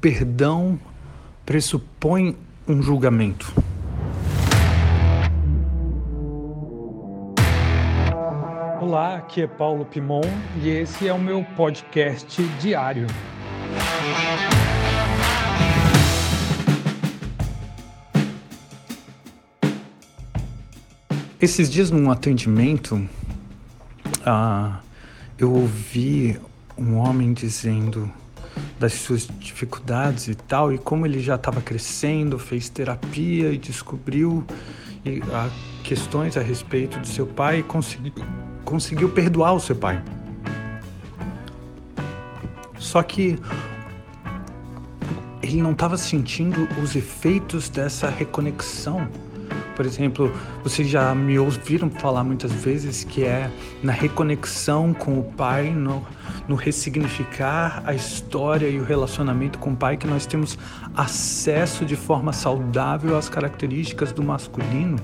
perdão pressupõe um julgamento. Olá, aqui é Paulo Pimon e esse é o meu podcast diário. Esses dias, num atendimento, ah, eu ouvi um homem dizendo das suas dificuldades e tal, e como ele já estava crescendo, fez terapia e descobriu e, a, questões a respeito do seu pai e conseguiu, conseguiu perdoar o seu pai. Só que ele não estava sentindo os efeitos dessa reconexão por exemplo, vocês já me ouviram falar muitas vezes que é na reconexão com o Pai, no, no ressignificar a história e o relacionamento com o Pai, que nós temos acesso de forma saudável às características do masculino,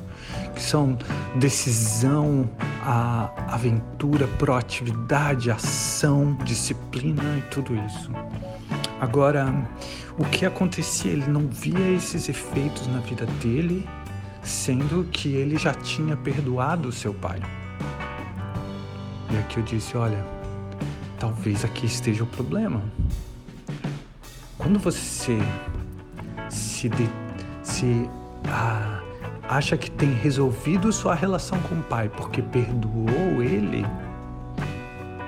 que são decisão, a aventura, proatividade, ação, disciplina e tudo isso. Agora, o que acontecia? Ele não via esses efeitos na vida dele sendo que ele já tinha perdoado seu pai. E aqui eu disse: olha, talvez aqui esteja o problema. Quando você se, de, se ah, acha que tem resolvido sua relação com o pai porque perdoou ele,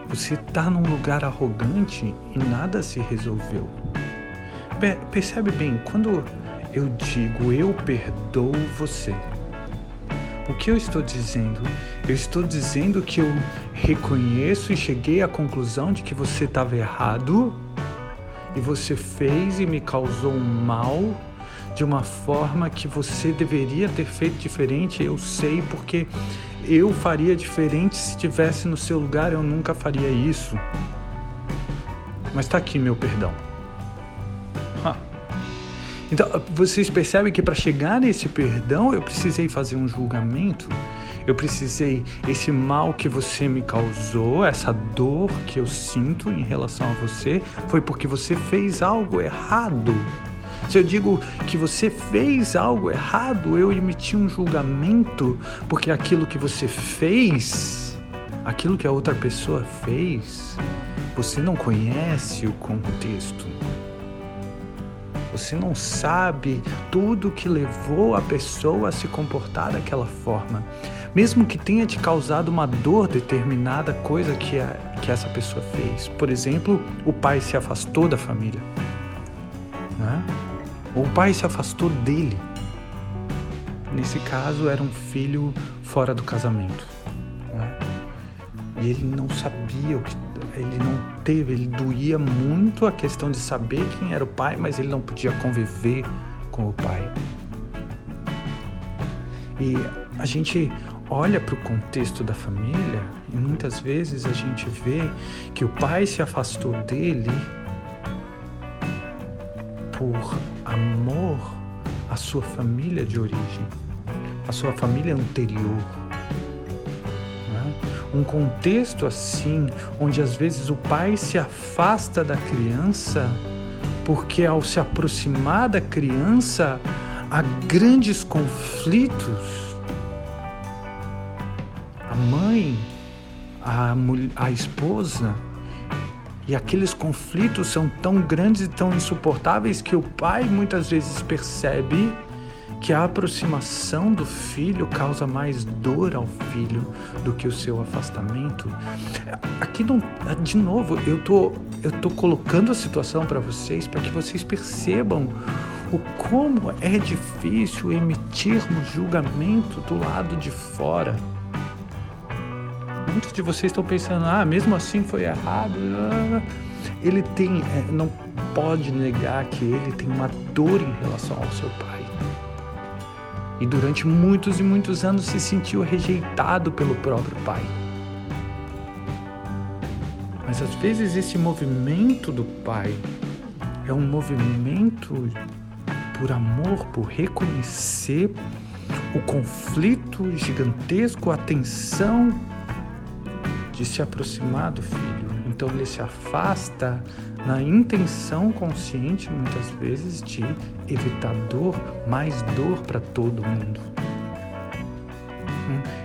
você está num lugar arrogante e nada se resolveu. Percebe bem, quando eu digo eu perdoo você. O que eu estou dizendo? Eu estou dizendo que eu reconheço e cheguei à conclusão de que você estava errado e você fez e me causou um mal de uma forma que você deveria ter feito diferente. Eu sei porque eu faria diferente se estivesse no seu lugar, eu nunca faria isso. Mas está aqui meu perdão. Então, vocês percebem que para chegar nesse perdão, eu precisei fazer um julgamento. Eu precisei, esse mal que você me causou, essa dor que eu sinto em relação a você, foi porque você fez algo errado. Se eu digo que você fez algo errado, eu emiti um julgamento, porque aquilo que você fez, aquilo que a outra pessoa fez, você não conhece o contexto. Você não sabe tudo que levou a pessoa a se comportar daquela forma. Mesmo que tenha te causado uma dor determinada coisa que, a, que essa pessoa fez. Por exemplo, o pai se afastou da família. Né? Ou o pai se afastou dele. Nesse caso, era um filho fora do casamento. Né? E ele não sabia o que ele não teve, ele doía muito a questão de saber quem era o pai, mas ele não podia conviver com o pai. E a gente olha para o contexto da família e muitas vezes a gente vê que o pai se afastou dele por amor à sua família de origem, à sua família anterior um contexto assim, onde às vezes o pai se afasta da criança, porque ao se aproximar da criança há grandes conflitos. A mãe, a, a esposa, e aqueles conflitos são tão grandes e tão insuportáveis que o pai muitas vezes percebe que a aproximação do filho causa mais dor ao filho do que o seu afastamento. Aqui não, de novo, eu tô eu tô colocando a situação para vocês para que vocês percebam o como é difícil emitirmos julgamento do lado de fora. Muitos de vocês estão pensando, ah, mesmo assim foi errado. Ele tem, é, não pode negar que ele tem uma dor em relação ao seu pai e durante muitos e muitos anos se sentiu rejeitado pelo próprio pai. Mas às vezes esse movimento do pai é um movimento por amor, por reconhecer o conflito gigantesco, a tensão de se aproximar do filho. Então ele se afasta na intenção consciente, muitas vezes, de evitar dor, mais dor para todo mundo.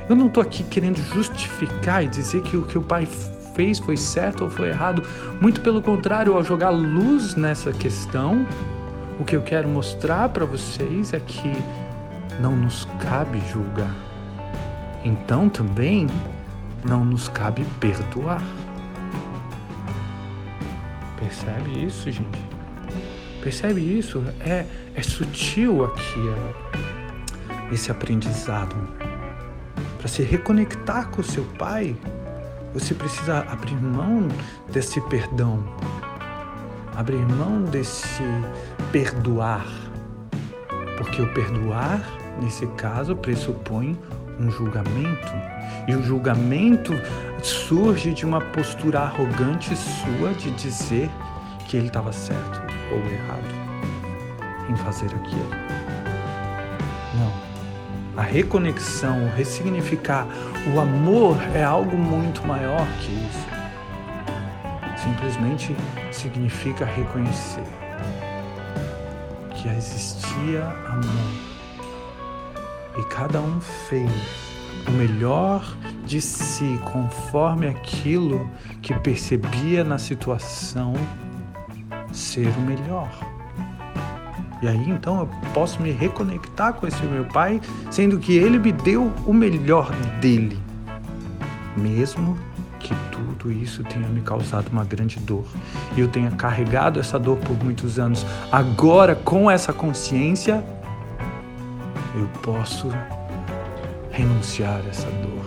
Eu não estou aqui querendo justificar e dizer que o que o pai fez foi certo ou foi errado. Muito pelo contrário, ao jogar luz nessa questão, o que eu quero mostrar para vocês é que não nos cabe julgar. Então também não nos cabe perdoar. Percebe isso, gente? Percebe isso? É, é sutil aqui é, esse aprendizado. Para se reconectar com o seu pai, você precisa abrir mão desse perdão, abrir mão desse perdoar. Porque o perdoar, nesse caso, pressupõe um julgamento. E o julgamento surge de uma postura arrogante sua de dizer que ele estava certo ou errado em fazer aquilo. Não. A reconexão, o ressignificar, o amor é algo muito maior que isso. Simplesmente significa reconhecer que existia amor e cada um fez o melhor de si conforme aquilo que percebia na situação ser o melhor. E aí então eu posso me reconectar com esse meu pai, sendo que ele me deu o melhor dele, mesmo que tudo isso tenha me causado uma grande dor e eu tenha carregado essa dor por muitos anos. Agora, com essa consciência, eu posso renunciar a essa dor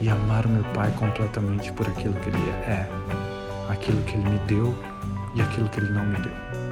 e amar o meu Pai completamente por aquilo que Ele é, aquilo que Ele me deu e aquilo que Ele não me deu.